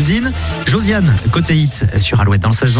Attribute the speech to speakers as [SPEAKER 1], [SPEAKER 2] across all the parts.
[SPEAKER 1] le Zine. Josiane, côté hit sur Alouette dans le 16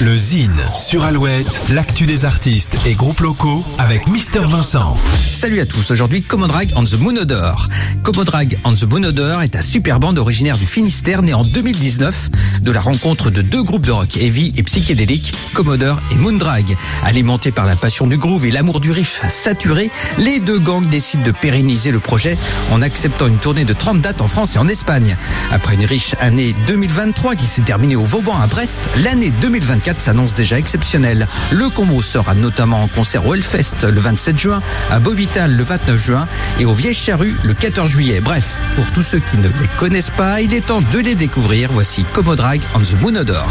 [SPEAKER 2] Le Zine sur Alouette, l'actu des artistes et groupes locaux avec Mister Vincent.
[SPEAKER 3] Salut à tous, aujourd'hui Comodrag on the Moon Odor. Comodrag on the Moon Odor est un super band originaire du Finistère né en 2019 de la rencontre de deux groupes de rock heavy et psychédélique, Commodore et Moondrag. Alimentés par la passion du groove et l'amour du riff saturé, les deux gangs décident de pérenniser le projet en acceptant une tournée de 30 dates en France et en Espagne. Après une riche année 2023 qui s'est terminée au Vauban à Brest, l'année 2024 s'annonce déjà exceptionnelle. Le combo sera notamment en concert au Hellfest le 27 juin, à Bobital le 29 juin et au Vieille Charrue le 14 juillet. Bref, pour tous ceux qui ne les connaissent pas, il est temps de les découvrir. Voici Comodrag on the Moon Odor.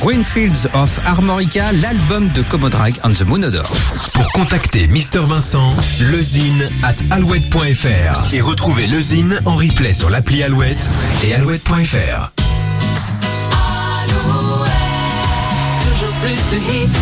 [SPEAKER 3] Greenfields of Armorica, l'album de Comodrag on the Moon Odor.
[SPEAKER 2] Pour contacter Mister Vincent, lezine at alouette.fr et retrouver lezine en replay sur l'appli Alouette et alouette.fr.
[SPEAKER 4] Alouette, toujours plus de hits.